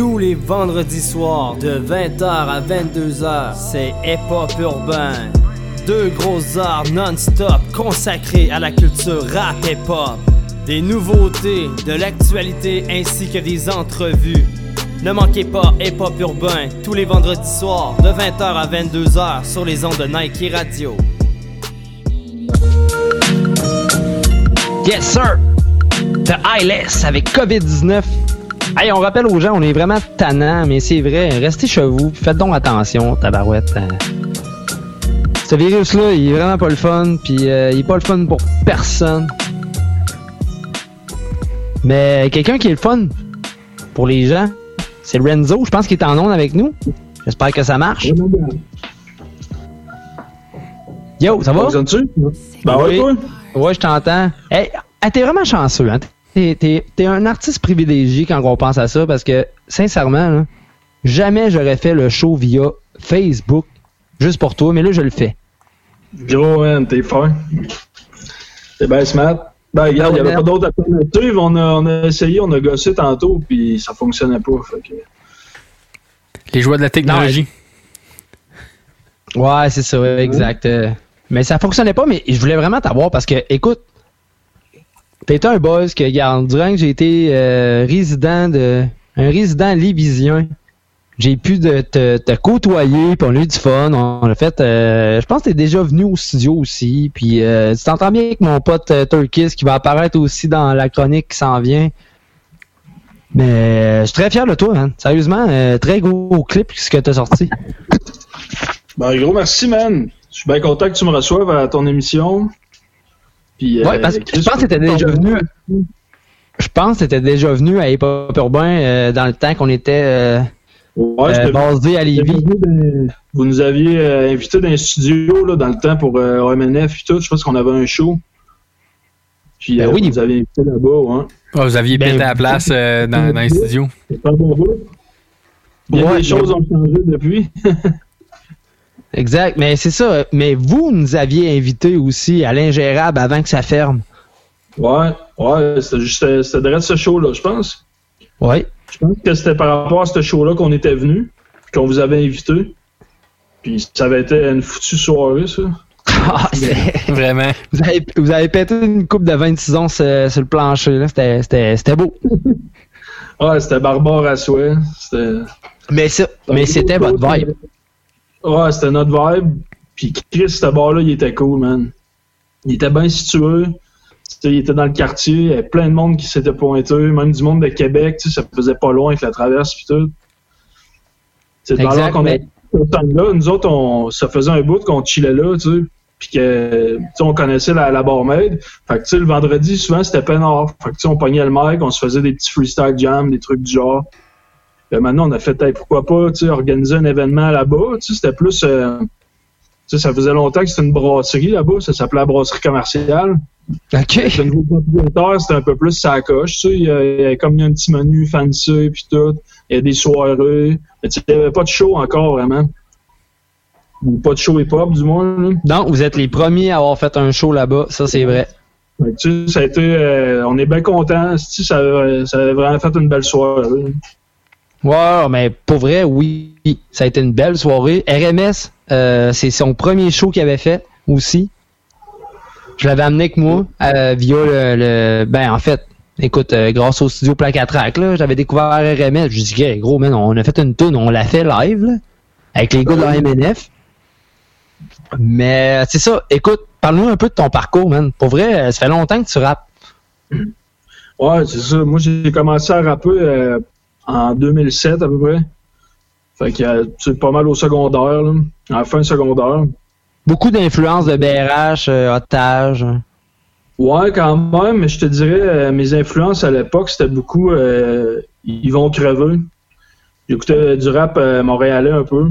Tous les vendredis soirs, de 20h à 22h, c'est Hip Hop Urbain. Deux grosses arts non-stop consacrés à la culture rap hip hop. Des nouveautés, de l'actualité ainsi que des entrevues. Ne manquez pas Hip Hop Urbain tous les vendredis soirs de 20h à 22h sur les ondes de Nike Radio. Yes sir! The ILS avec COVID-19. Hey, on rappelle aux gens, on est vraiment tannant, mais c'est vrai, restez chez vous, faites donc attention, tabarouette. Euh, ce virus-là, il est vraiment pas le fun, puis euh, il est pas le fun pour personne. Mais quelqu'un qui est le fun pour les gens, c'est Renzo. Je pense qu'il est en onde avec nous. J'espère que ça marche. Yo, ça va? Ben oui. Ouais, je t'entends. Hey, ah, t'es vraiment chanceux, hein? T'es, un artiste privilégié quand on pense à ça parce que, sincèrement, jamais j'aurais fait le show via Facebook juste pour toi, mais là, je le fais. Gros, man, t'es fin. T'es bien smart. Ben, regarde, il n'y avait pas d'autres alternatives. On a, on a essayé, on a gossé tantôt, puis ça fonctionnait pas. Les joueurs de la technologie. Ouais, c'est ça, exact. Euh, mais ça fonctionnait pas, mais je voulais vraiment t'avoir parce que, écoute, t'es un boss que, regarde, durant que j'ai été euh, résident de. un résident libysien, j'ai pu de, te, côtoyer, puis on a eu du fun. On, a fait. Euh, je pense que t'es déjà venu au studio aussi. Puis euh, tu t'entends bien avec mon pote euh, Turkis qui va apparaître aussi dans la chronique qui s'en vient. Mais je suis très fier de toi, man. Sérieusement, très gros clip ce que t'as sorti. Ben gros merci, man. Je suis bien content que tu me reçoives à ton émission. Puis, ouais, parce que je pense que t'étais déjà venu. Je pense que t'étais déjà venu à Hip Hop Urbain dans le temps qu'on était Ouais, euh, basé à Lévis. Vous nous aviez euh, invité dans un studio là, dans le temps pour euh, OMNF et tout. Je pense qu'on avait un show. Puis ben oui. vous avez invité là-bas, hein. vous aviez ben, pété la place dans, dans les studios. C'est pas bon Il y a des choses ont changé depuis. exact, mais c'est ça. Mais vous nous aviez invité aussi à l'ingérable avant que ça ferme. Ouais, ouais, c'était juste c'était ce show-là, je pense. Ouais. Je pense que c'était par rapport à ce show-là qu'on était venu, qu'on vous avait invité. Puis ça avait été une foutue soirée, ça. Ah, Vraiment. Vous avez, vous avez pété une coupe de 26 ans sur, le plancher, là. C'était beau. ouais, c'était barbare à souhait. Mais, mais c'était votre vibe. Ouais, c'était notre vibe. Puis Chris, ce bar-là, il était cool, man. Il était bien situé il était dans le quartier, il y avait plein de monde qui s'était pointé, même du monde de Québec, ça faisait pas loin avec la traverse puis tout. C'est dans qu'on mais... là, nous autres, on, ça faisait un bout qu'on chillait là, tu sais, puis que, on connaissait la, la barmaid. Fait que, tu sais, le vendredi, souvent, c'était peinard. Fait que, tu sais, on pognait le mic, on se faisait des petits freestyle jams, des trucs du genre. Et maintenant, on a fait, pourquoi pas, tu sais, organiser un événement là-bas, tu sais, c'était plus... Euh, tu sais, ça faisait longtemps que c'était une brasserie là-bas, ça s'appelait la brasserie commerciale. OK. Le nouveau propriétaire, c'était un peu plus sa coche, tu sais. Il y a, comme il y a un petit menu fancy puis tout. Il y a des soirées. Mais tu sais, il n'y avait pas de show encore, vraiment. Ou pas de show hip-hop, du moins. Là. Non, vous êtes les premiers à avoir fait un show là-bas, ça c'est vrai. tu sais, ça a été, euh, on est bien contents. Ça, ça a vraiment fait une belle soirée. Ouais, mais pour vrai, oui. Ça a été une belle soirée. RMS, euh, c'est son premier show qu'il avait fait aussi. Je l'avais amené avec moi euh, via le, Ben, en fait, écoute, euh, grâce au studio Placatrack, là, j'avais découvert RMS. Je dis, gros, man, on a fait une tune, on l'a fait live, là, avec les gars de la MNF. Mais c'est ça. Écoute, parle-nous un peu de ton parcours, man. Pour vrai, ça fait longtemps que tu rappes. Ouais, c'est ça. Moi, j'ai commencé à rapper en 2007 à peu près. Fait que c'est pas mal au secondaire, là, à la fin secondaire. Beaucoup d'influence de BRH, euh, Otage. Ouais, quand même, mais je te dirais, euh, mes influences à l'époque, c'était beaucoup euh, Ils vont crever. J'écoutais du rap montréalais un peu.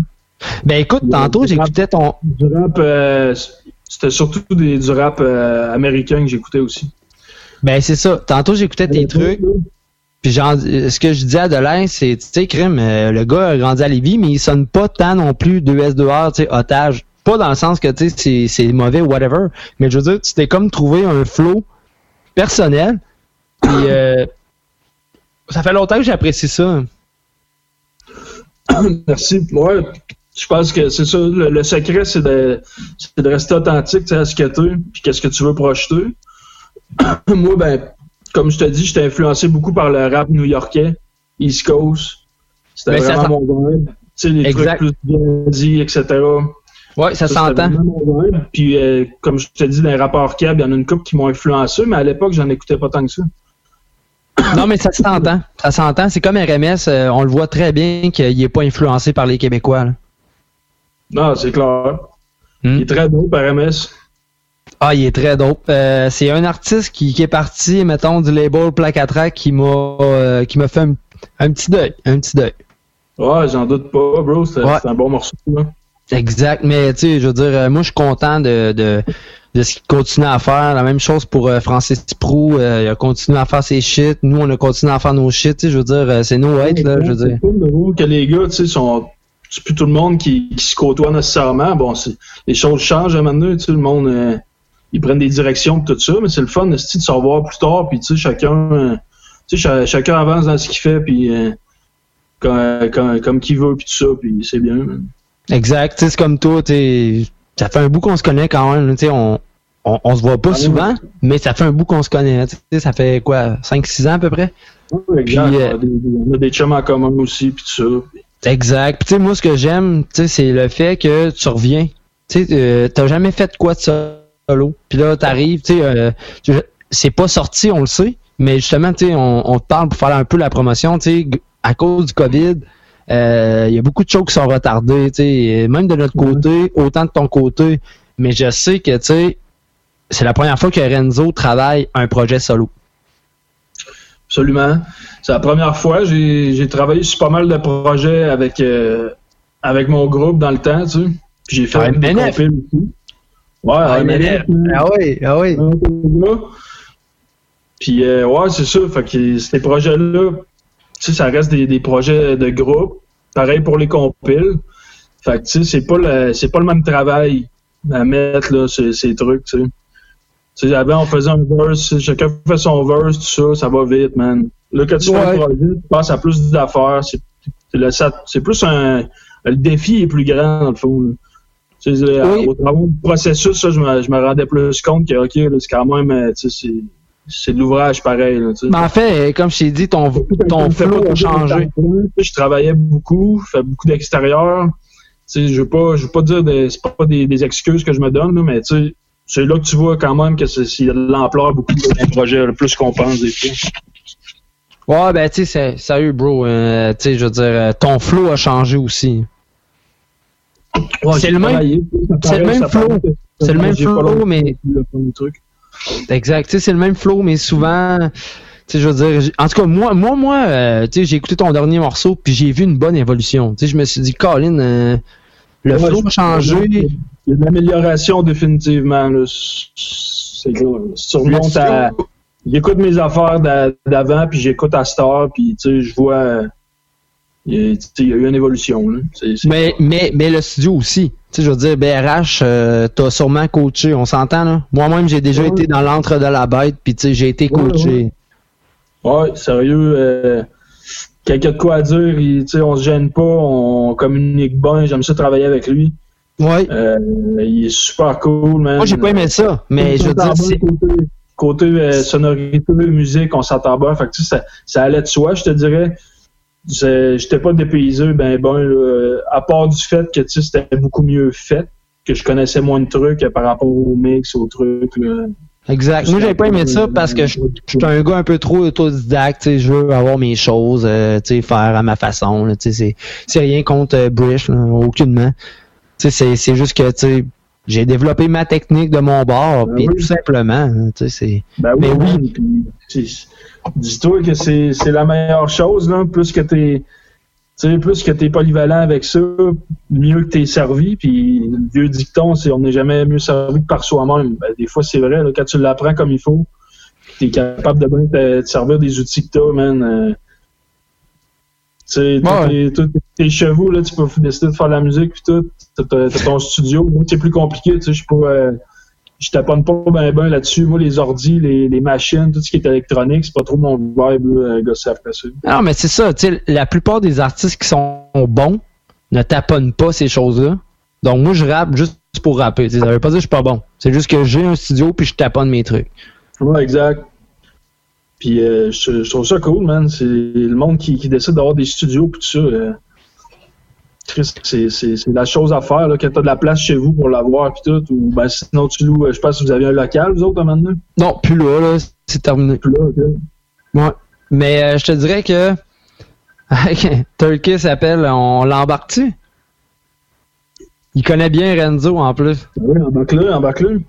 Ben écoute, tantôt j'écoutais ton. Du rap, c'était surtout du rap américain que j'écoutais aussi. Ben c'est ça. Tantôt j'écoutais tes trucs. Puis genre, ce que je dis à Delin, c'est, tu sais, crime, euh, le gars a grandi à Lévis, mais il sonne pas tant non plus 2S2R, tu sais, otage. Pas dans le sens que, tu sais, c'est mauvais ou whatever. Mais je veux dire, tu t'es comme trouvé un flow personnel. Puis, euh, ça fait longtemps que j'apprécie ça. Merci. Ouais, je pense que c'est ça. Le, secret, c'est de, de, rester authentique, à ce que tu puis qu'est-ce que tu veux projeter. Moi, ben, comme je te dis, j'étais influencé beaucoup par le rap new-yorkais, East Coast. C'était ben, vraiment mon vibe. Tu sais, les trucs plus dit, etc. Ouais, ça, s'entend. Puis, euh, comme je te dis, dans les rapports câbles, il y en a une couple qui m'ont influencé, mais à l'époque, j'en écoutais pas tant que ça. non, mais ça s'entend. Ça s'entend. C'est comme RMS, euh, on le voit très bien qu'il n'est pas influencé par les Québécois. Non, c'est clair. Hmm. Il est très dope, RMS. Ah, il est très dope. Euh, c'est un artiste qui, est parti, mettons, du label Placatrack qui m'a euh, qui m'a fait un, petit deuil. Un petit deuil. Ouais, j'en doute pas, bro. C'est un bon morceau. Exact. Mais tu sais, je veux dire, moi je suis content de, de, de ce qu'il continue à faire. La même chose pour euh, Francis Prou. il a continué à faire ses shit. Nous, on a continué à faire nos shit. Je veux dire, c'est nos hate, là. Je veux dire. que les gars, tu sais, sont c'est plus tout le monde qui, se côtoie nécessairement. Bon, les choses changent maintenant, tu sais, le monde, euh, ils prennent des directions tout ça, mais c'est le fun de se revoir plus tard, puis tu sais, chacun, euh, tu sais, chacun avance dans ce qu'il fait, puis euh, comme, comme qu'il veut, puis tout ça, puis c'est bien. Exact, c'est comme toi, tu ça fait un bout qu'on se connaît quand même, tu sais, on, on, se voit pas souvent, mais ça fait un bout qu'on se connaît, ça fait quoi, 5-6 ans à peu près? Oui, exact, on, a des, chums en commun aussi, puis tout ça. Exact. Tu sais, moi, ce que j'aime, tu sais, c'est le fait que tu reviens. Tu sais, euh, t'as jamais fait quoi de solo. Puis là, t'arrives, tu sais, euh, c'est pas sorti, on le sait, mais justement, tu sais, on, on, te parle pour faire un peu la promotion, tu sais, à cause du COVID, euh, il y a beaucoup de choses qui sont retardées, tu sais, même de notre côté, autant de ton côté. Mais je sais que, tu sais, c'est la première fois que Renzo travaille un projet solo. Absolument. C'est la première fois. J'ai travaillé sur pas mal de projets avec, euh, avec mon groupe dans le temps, tu sais. J'ai fait un MNF. aussi. Ouais, ah, MNF. Ah oui, ah oui. Puis, euh, ouais, c'est ça. Fait que ces projets-là, tu sais, ça reste des, des, projets de groupe. Pareil pour les compiles. Fait que, tu sais, c'est pas, le, c'est pas le même travail à mettre, là, ces, ces trucs, tu sais avant, on faisait un verse, chacun fait son verse, tout ça, ça va vite, man. Là, quand tu fais un projet, tu passes à plus d'affaires. C'est plus un. Le défi est plus grand, dans le fond. Au travers du processus, ça, je, me, je me rendais plus compte que, OK, c'est quand même. Euh, c'est de l'ouvrage pareil. Là, Mais en fait, comme je t'ai dit, ton, ton flow a changé. Je travaillais beaucoup, je fais beaucoup d'extérieur. Je ne veux pas, je veux pas dire, c'est pas des, des, excuses que je me donne, là, mais c'est là que tu vois quand même que c'est de l'ampleur beaucoup de projet, plus qu'on pense des fois. Ouais, ben, tu sais, sérieux, bro. Euh, tu sais, je veux dire, euh, ton flow a changé aussi. C'est le même, c'est le même flow. C'est le même flow, mais. Exact. Tu sais, c'est le même flow, mais souvent, tu sais, je veux dire, en tout cas, moi, moi, moi, euh, tu sais, j'ai écouté ton dernier morceau, puis j'ai vu une bonne évolution. Tu sais, je me suis dit, Colin, le flow a changé. Il y a de l'amélioration définitivement. C'est surmonte à. J'écoute mes affaires d'avant, puis j'écoute à Star, puis tu sais, je vois. Il y, a, eu une évolution. mais, mais, mais le studio aussi. Tu sais, je veux dire, BRH, euh, t'as sûrement coaché, on s'entend, là? Moi-même, j'ai déjà été dans l'entre de la bête, puis tu sais, j'ai été coaché. Ouais, sérieux. Euh, quelqu'un de quoi à dire, il, on se gêne pas, on communique bien, j'aime ça travailler avec lui. Ouais. Euh, il est super cool, man. Moi, j'ai pas aimé ça, mais je veux dire, Côté, côté euh, sonorité, musique, on s'entend bien. Fait que, ça, ça allait de soi, je te dirais. J'étais pas dépaysé, ben bon, à part du fait que c'était beaucoup mieux fait, que je connaissais moins de trucs par rapport au mix, aux trucs. Là. Exact. Moi, j'ai pas aimé ça parce que je, suis un gars un peu trop autodidacte. Je veux avoir mes choses, euh, faire à ma façon. C'est rien contre euh, Brish, aucunement. C'est juste que j'ai développé ma technique de mon bord, ben puis tout simplement. Ben oui, mais oui. Dis-toi que c'est la meilleure chose, là, plus que t'es sais, plus que t'es polyvalent avec ça, mieux que t'es servi. Puis le vieux dicton, c'est on n'est jamais mieux servi que par soi-même. Ben, des fois, c'est vrai. Là, quand tu l'apprends comme il faut, t'es capable de bien te, servir des outils que t'as, man. Euh, tu sais, tous tes chevaux, là, tu peux décider de faire de la musique puis tout. T'as ton studio. Moi, c'est plus compliqué, tu sais, je suis pas. Euh, je taponne pas ben là-dessus. Moi, les ordis, les, les, machines, tout ce qui est électronique, c'est pas trop mon vibe, là, gars, ça. Non, mais c'est ça, tu sais, la plupart des artistes qui sont bons, ne taponne pas ces choses-là. Donc moi je rappe juste pour rapper. Ça veut pas dire que je suis pas bon. C'est juste que j'ai un studio puis je taponne mes trucs. Ouais, exact. Puis euh, je, trouve ça cool, man. C'est le monde qui, décide d'avoir des studios puis tout ça. Euh, c'est la chose à faire, là, quand t'as de la place chez vous pour l'avoir puis tout. Ou ben, sinon tu loues, euh, je pense que vous avez un local, vous autres, maintenant? Non, plus là, là c'est terminé. Plus là, ok. Ouais. Mais je te dirais que Turkey s'appelle, on l'embarque-tu? Il connaît bien Renzo en plus. Oui, embarque-le, embarque-le.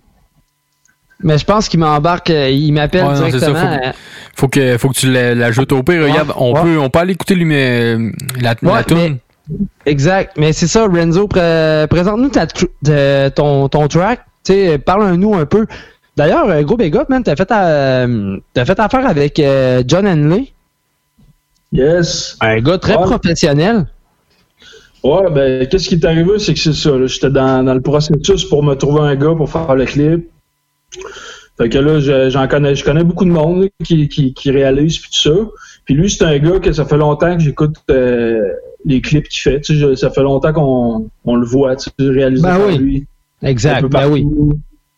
Mais je pense qu'il m'embarque, euh, il m'appelle directement. Euh, faut, que, faut que tu l'ajoutes au pire. Regarde, on, Peut, on peut aller écouter lui, mais, euh, la, la tune. Exact. Mais c'est ça, Renzo, présente-nous ton, ton track. Parle-nous un peu. D'ailleurs, gros big up, man, t'as fait, as fait affaire avec John Henley. Yes. Un gars très professionnel. Ouais, ben, qu'est-ce qui est arrivé, c'est que c'est ça. J'étais dans, dans, le processus pour me trouver un gars pour faire le clip. Fait que là, j'en connais, je connais beaucoup de monde qui, qui, qui réalise puis tout ça. Puis lui, c'est un gars que ça fait longtemps que j'écoute euh, les clips qu'il fait. Tu sais, ça fait longtemps qu'on on le voit, tu sais, réalisé ben oui. lui. Exact, ben oui.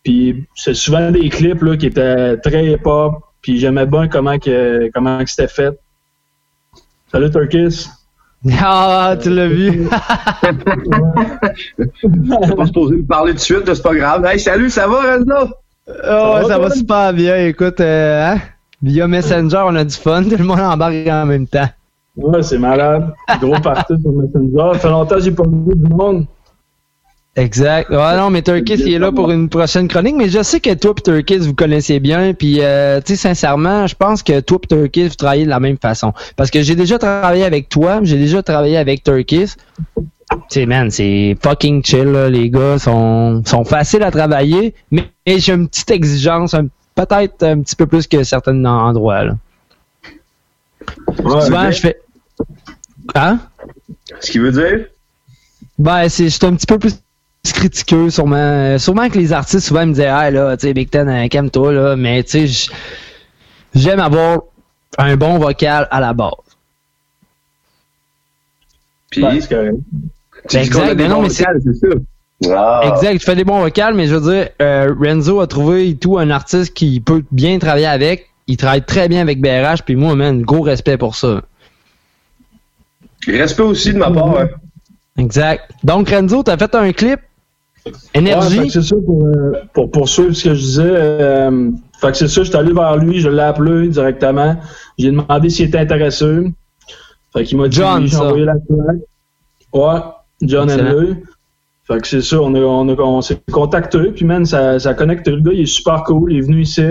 Puis c'est souvent des clips là, qui étaient très hip-hop. Puis j'aimais bien comment que comment que c'était fait. Salut Turkis. Ah, tu l'as vu. Je pas supposé me parler de suite, c'est pas grave. Hey, salut, ça va, Renzo? Oh, ça, va, super bien. Écoute, euh, hein? via Messenger, on a du fun. Tout le monde embarque en même temps. Ouais, c'est malade. Gros parti sur Messenger. Ça fait longtemps que j'ai pas vu du monde. Exact. Ouais, non, mais Turkis, il est là pour une prochaine chronique, mais je sais que toi et Turkis, vous connaissez bien, puis euh, tu sais, sincèrement, je pense que toi et Turkis, vous travaillez de la même façon. Parce que j'ai déjà travaillé avec toi, j'ai déjà travaillé avec Turkis. Tu sais, man, c'est fucking chill, là. les gars sont, sont faciles à travailler, mais j'ai une petite exigence, peut-être un petit peu plus que certains endroits, là. Souvent, je fais... Hein? Ce qui veut dire? Ben, c'est un petit peu plus critiqueux, sûrement. Sûrement que les artistes, souvent, me disaient, ah, là, tu sais, Big Ten, euh, calme-toi, là. Mais, tu sais, j'aime avoir un bon vocal à la base. Puis, c'est correct. exact, mais non, mais c'est. Ah. Exact, tu fais des bons vocals, mais je veux dire, euh, Renzo a trouvé tout un artiste qui peut bien travailler avec. Il travaille très bien avec BRH, puis moi, man, gros respect pour ça. Respect aussi de ma part, hein. Exact. Donc, Renzo, t'as fait un clip Énergie. c'est ça pour, euh, pour, poursuivre ce que je disais. Euh, fait que c'est ça, je suis allé vers lui, je l'ai appelé directement. J'ai demandé s'il était intéressé. Fait qu'il m'a dit John, j'ai envoyé la plaque. Ouais, John Henley. Fait que c'est ça, on, a, on, a, on s'est contacté, puis man, ça, ça a connecté. Le gars, il est super cool, il est venu ici.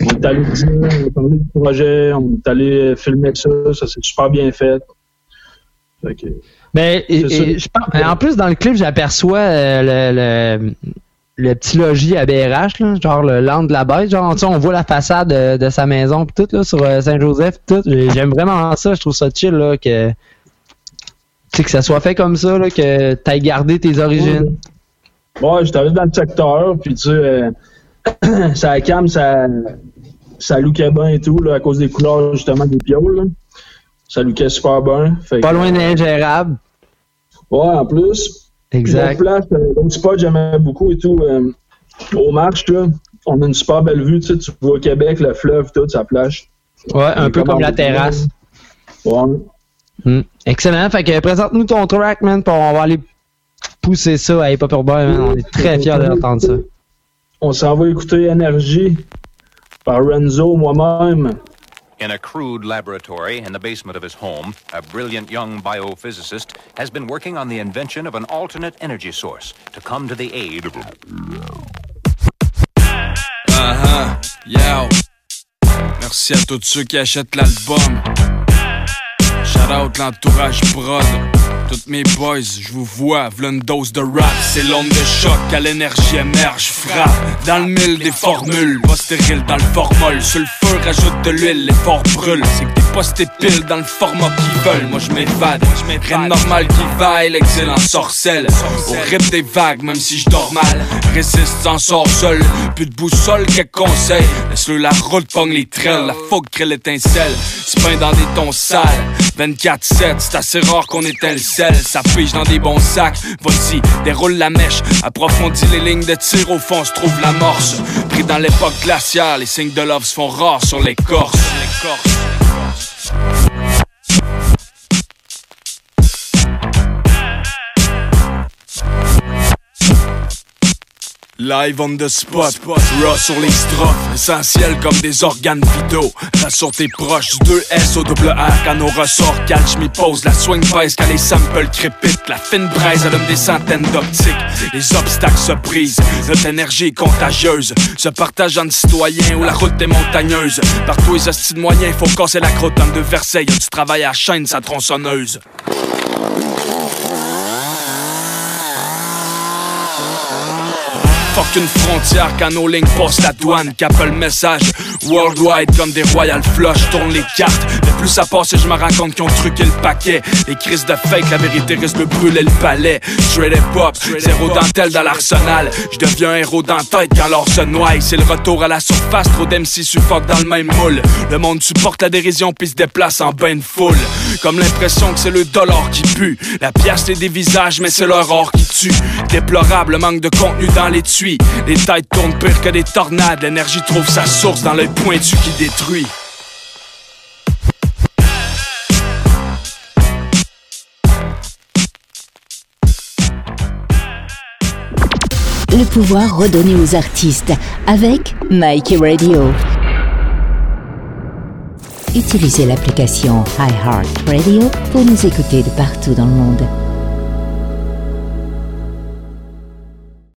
On est allé dire, on a parlé du projet, on est allé filmer ça, ça s'est super bien fait. Fait que, mais je en plus, dans le clip, j'aperçois euh, le, le, petit logis à BRH, là, genre le land de la bête. Genre, on voit la façade de, sa maison pis tout, là, sur euh, Saint-Joseph tout. J'aime vraiment ça, je trouve ça chill, là, que, que ça soit fait comme ça, là, que t'ailles gardé tes origines. Ouais, j'étais allé dans le secteur, puis tu sais, euh, ça cam, ça, ça lookait bien et tout, là, à cause des couleurs, justement, des pioles, là. Ça casse super bien. pas loin d'ingérable. Ouais, en plus. Exact. Place, euh, l'autre spot, j'aimais beaucoup et tout. Euh, au marche, là, on a une super belle vue. Tu, sais, tu vois au Québec, le fleuve, tout, ça plage. Ouais, un peu comme la terrasse. Ouais. Hmm. Excellent. Fait que présente-nous ton track, man, pour on va aller pousser ça à Hip Hop Urbain, On est très fiers d'entendre ça. On s'en va écouter Énergie par Renzo, moi-même. In a crude laboratory in the basement of his home, a brilliant young biophysicist has been working on the invention of an alternate energy source to come to the aid of. Uh huh, yo. Merci à tous ceux qui achètent l'album. Shout out l'entourage prod. Toutes mes boys, je vous vois, v'là une dose de rap. C'est l'onde de choc, à l'énergie émerge, frappe. Dans le mille des formules, pas stérile dans le formol. Sur le feu, rajoute de l'huile, l'effort brûle. C'est que t'es posté pile dans le format qu'ils veulent. Moi je m'évade, rien de normal qui vaille, l'excellent sorcelle. Au rythme des vagues, même si je dors mal. Résiste, s'en sort seul. Plus de boussole, quelques conseils. Laisse-le la route, pogne les trails. La fougue crée l'étincelle. C'est pas dans des tons sales. 24-7, c'est assez rare qu'on éteint le sel. Ça pige dans des bons sacs. Vas-y, déroule la mèche. Approfondis les lignes de tir. Au fond, se trouve l'amorce. Pris dans l'époque glaciale, les signes de love se font rares sur l'écorce. Live on the spot, raw sur les strophes, essentiel comme des organes vitaux. Rassure tes proches, 2 S au double R quand nos ressorts catch me pose. La swing pèse quand les samples crépitent. La fine braise allume des centaines d'optiques. Les obstacles se brisent, notre énergie est contagieuse. Se partage entre citoyens où la route est montagneuse. Partout les hosties de moyens, faut casser la croûte de Versailles. Tu travailles à la chaîne, sa tronçonneuse. Fuck une frontière nos lignes passent la douane Capent le message. Worldwide comme des royal flush Tourne les cartes, mais plus ça passe et je me rends compte qu'ils ont le paquet. Les crises de fake, la vérité risque de brûler le palais. Straight et pop, zéro dentelle dans l'arsenal. Je deviens un héros dans tête quand l'or se noie. C'est le retour à la surface, trop d'MC suffoquent dans le même moule. Le monde supporte la dérision puis se déplace en bain de foule. Comme l'impression que c'est le dollar qui pue. La pièce des visages mais c'est leur qui tue Déplorable manque de contenu dans les tuyaux les têtes tournent pire que des tornades. L'énergie trouve sa source dans l'œil pointu qui détruit. Le pouvoir redonné aux artistes avec Mikey Radio. Utilisez l'application iHeartRadio pour nous écouter de partout dans le monde.